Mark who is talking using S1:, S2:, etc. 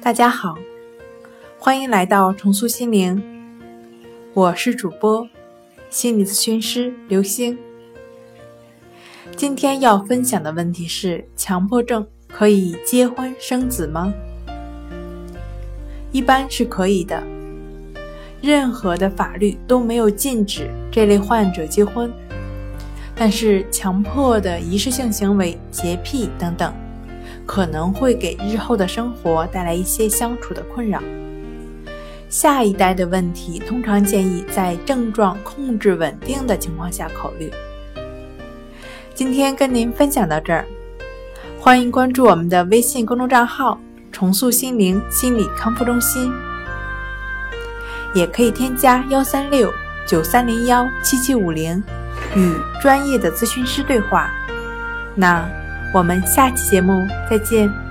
S1: 大家好，欢迎来到重塑心灵，我是主播心理咨询师刘星。今天要分享的问题是：强迫症可以结婚生子吗？一般是可以的，任何的法律都没有禁止这类患者结婚。但是，强迫的仪式性行为、洁癖等等，可能会给日后的生活带来一些相处的困扰。下一代的问题，通常建议在症状控制稳定的情况下考虑。今天跟您分享到这儿，欢迎关注我们的微信公众账号“重塑心灵心理康复中心”，也可以添加幺三六九三零幺七七五零。与专业的咨询师对话，那我们下期节目再见。